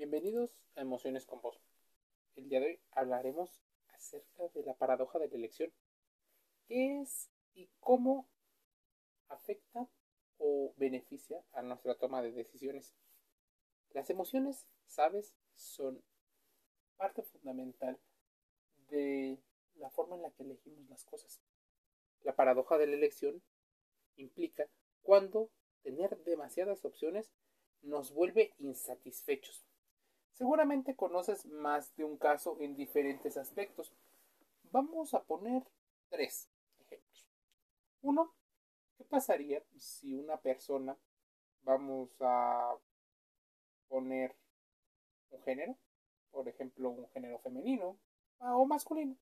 Bienvenidos a Emociones con Vos. El día de hoy hablaremos acerca de la paradoja de la elección. ¿Qué es y cómo afecta o beneficia a nuestra toma de decisiones? Las emociones, sabes, son parte fundamental de la forma en la que elegimos las cosas. La paradoja de la elección implica cuando tener demasiadas opciones nos vuelve insatisfechos Seguramente conoces más de un caso en diferentes aspectos. Vamos a poner tres ejemplos. Uno, ¿qué pasaría si una persona, vamos a poner un género, por ejemplo, un género femenino ah, o masculino,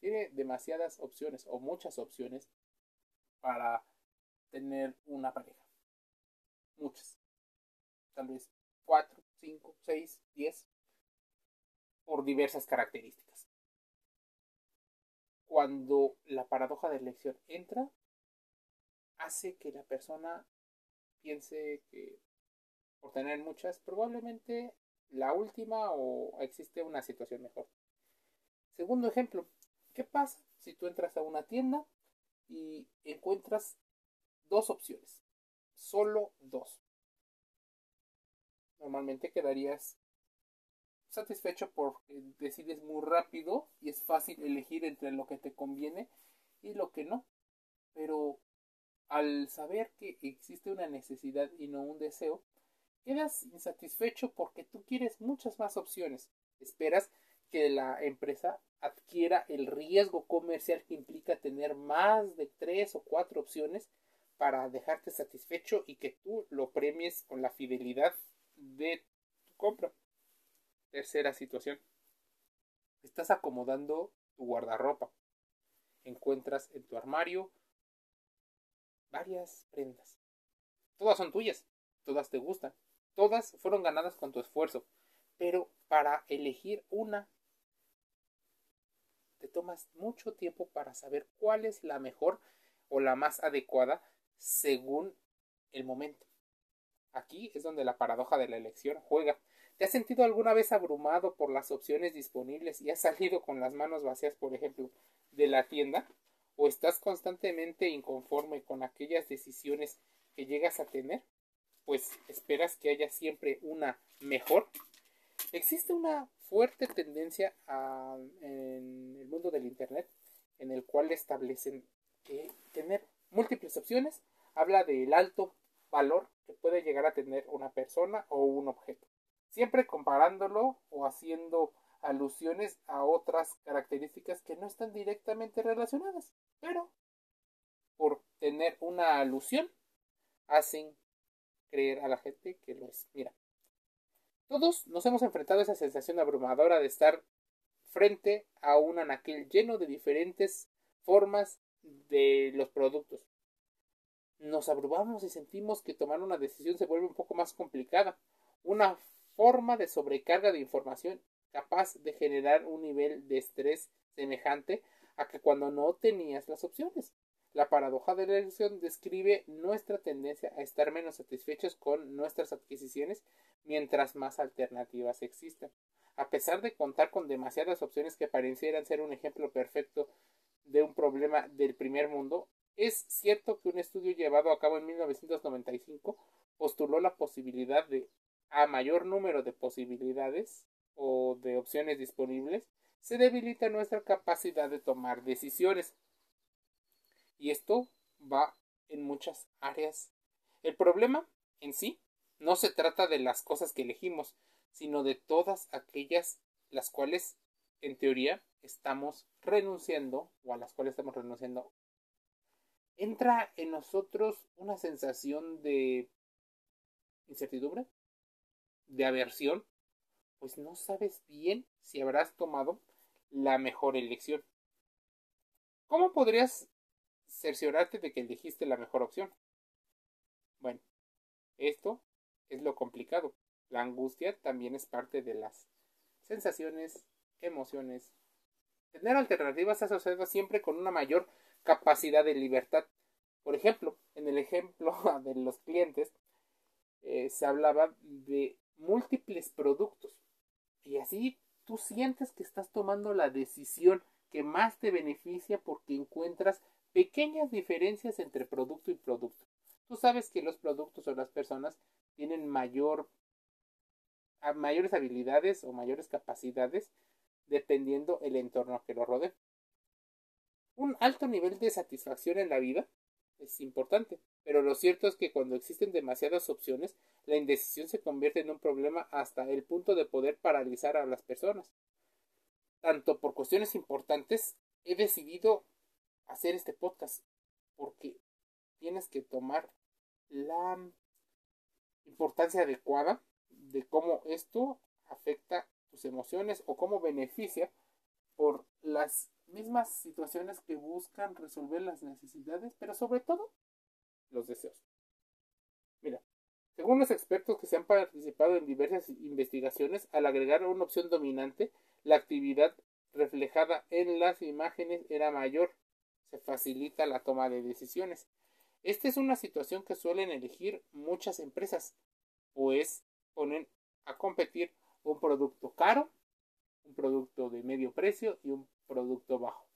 tiene demasiadas opciones o muchas opciones para tener una pareja? Muchas. Tal vez cuatro, 5, 6, 10, por diversas características. Cuando la paradoja de elección entra, hace que la persona piense que por tener muchas, probablemente la última o existe una situación mejor. Segundo ejemplo, ¿qué pasa si tú entras a una tienda y encuentras dos opciones? Solo dos normalmente quedarías satisfecho porque decides muy rápido y es fácil elegir entre lo que te conviene y lo que no. Pero al saber que existe una necesidad y no un deseo, quedas insatisfecho porque tú quieres muchas más opciones. Esperas que la empresa adquiera el riesgo comercial que implica tener más de tres o cuatro opciones para dejarte satisfecho y que tú lo premies con la fidelidad de tu compra. Tercera situación. Estás acomodando tu guardarropa. Encuentras en tu armario varias prendas. Todas son tuyas, todas te gustan, todas fueron ganadas con tu esfuerzo, pero para elegir una te tomas mucho tiempo para saber cuál es la mejor o la más adecuada según el momento. Aquí es donde la paradoja de la elección juega. ¿Te has sentido alguna vez abrumado por las opciones disponibles y has salido con las manos vacías, por ejemplo, de la tienda? ¿O estás constantemente inconforme con aquellas decisiones que llegas a tener? Pues esperas que haya siempre una mejor. Existe una fuerte tendencia en el mundo del Internet en el cual establecen que tener múltiples opciones habla del alto valor que puede llegar a tener una persona o un objeto, siempre comparándolo o haciendo alusiones a otras características que no están directamente relacionadas, pero por tener una alusión hacen creer a la gente que lo es. Mira, todos nos hemos enfrentado a esa sensación abrumadora de estar frente a un anaquel lleno de diferentes formas de los productos, nos abrumamos y sentimos que tomar una decisión se vuelve un poco más complicada. Una forma de sobrecarga de información capaz de generar un nivel de estrés semejante a que cuando no tenías las opciones. La paradoja de la elección describe nuestra tendencia a estar menos satisfechos con nuestras adquisiciones mientras más alternativas existan. A pesar de contar con demasiadas opciones que parecieran ser un ejemplo perfecto de un problema del primer mundo, es cierto que un estudio llevado a cabo en 1995 postuló la posibilidad de a mayor número de posibilidades o de opciones disponibles, se debilita nuestra capacidad de tomar decisiones. Y esto va en muchas áreas. El problema en sí no se trata de las cosas que elegimos, sino de todas aquellas las cuales en teoría estamos renunciando o a las cuales estamos renunciando entra en nosotros una sensación de incertidumbre, de aversión, pues no sabes bien si habrás tomado la mejor elección. ¿Cómo podrías cerciorarte de que elegiste la mejor opción? Bueno, esto es lo complicado. La angustia también es parte de las sensaciones, emociones. Tener alternativas asociadas siempre con una mayor capacidad de libertad. Por ejemplo, en el ejemplo de los clientes, eh, se hablaba de múltiples productos. Y así tú sientes que estás tomando la decisión que más te beneficia porque encuentras pequeñas diferencias entre producto y producto. Tú sabes que los productos o las personas tienen mayor mayores habilidades o mayores capacidades dependiendo el entorno que lo rodee. Un alto nivel de satisfacción en la vida es importante, pero lo cierto es que cuando existen demasiadas opciones, la indecisión se convierte en un problema hasta el punto de poder paralizar a las personas. Tanto por cuestiones importantes, he decidido hacer este podcast porque tienes que tomar la importancia adecuada de cómo esto afecta tus emociones o cómo beneficia por las mismas situaciones que buscan resolver las necesidades, pero sobre todo los deseos. Mira, según los expertos que se han participado en diversas investigaciones, al agregar una opción dominante, la actividad reflejada en las imágenes era mayor. Se facilita la toma de decisiones. Esta es una situación que suelen elegir muchas empresas, pues ponen a competir un producto caro, un producto de medio precio y un producto bajo.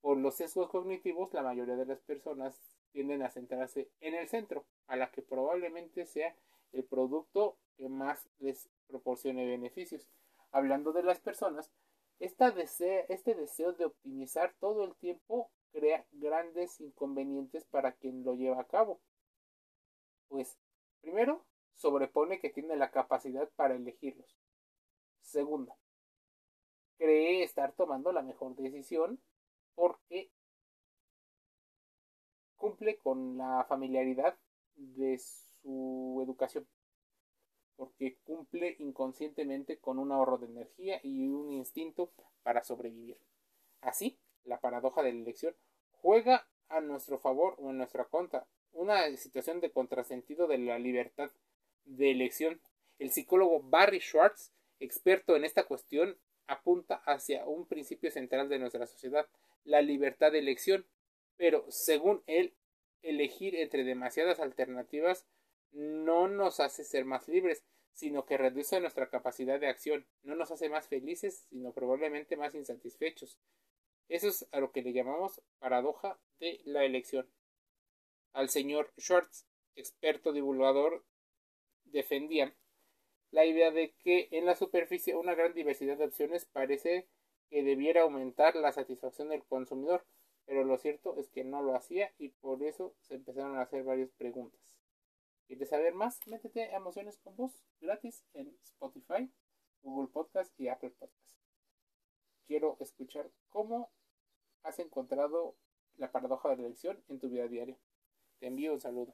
Por los sesgos cognitivos, la mayoría de las personas tienden a centrarse en el centro, a la que probablemente sea el producto que más les proporcione beneficios. Hablando de las personas, este deseo de optimizar todo el tiempo crea grandes inconvenientes para quien lo lleva a cabo. Pues, primero, sobrepone que tiene la capacidad para elegirlos. Segunda, cree estar tomando la mejor decisión porque cumple con la familiaridad de su educación, porque cumple inconscientemente con un ahorro de energía y un instinto para sobrevivir. Así, la paradoja de la elección juega a nuestro favor o en nuestra contra, una situación de contrasentido de la libertad de elección. El psicólogo Barry Schwartz, experto en esta cuestión, apunta hacia un principio central de nuestra sociedad, la libertad de elección. Pero, según él, elegir entre demasiadas alternativas no nos hace ser más libres, sino que reduce nuestra capacidad de acción, no nos hace más felices, sino probablemente más insatisfechos. Eso es a lo que le llamamos paradoja de la elección. Al señor Schwartz, experto divulgador defendían la idea de que en la superficie una gran diversidad de opciones parece que debiera aumentar la satisfacción del consumidor, pero lo cierto es que no lo hacía y por eso se empezaron a hacer varias preguntas. ¿Quieres saber más? Métete a Emociones con Voz gratis en Spotify, Google Podcast y Apple Podcast. Quiero escuchar cómo has encontrado la paradoja de la elección en tu vida diaria. Te envío un saludo.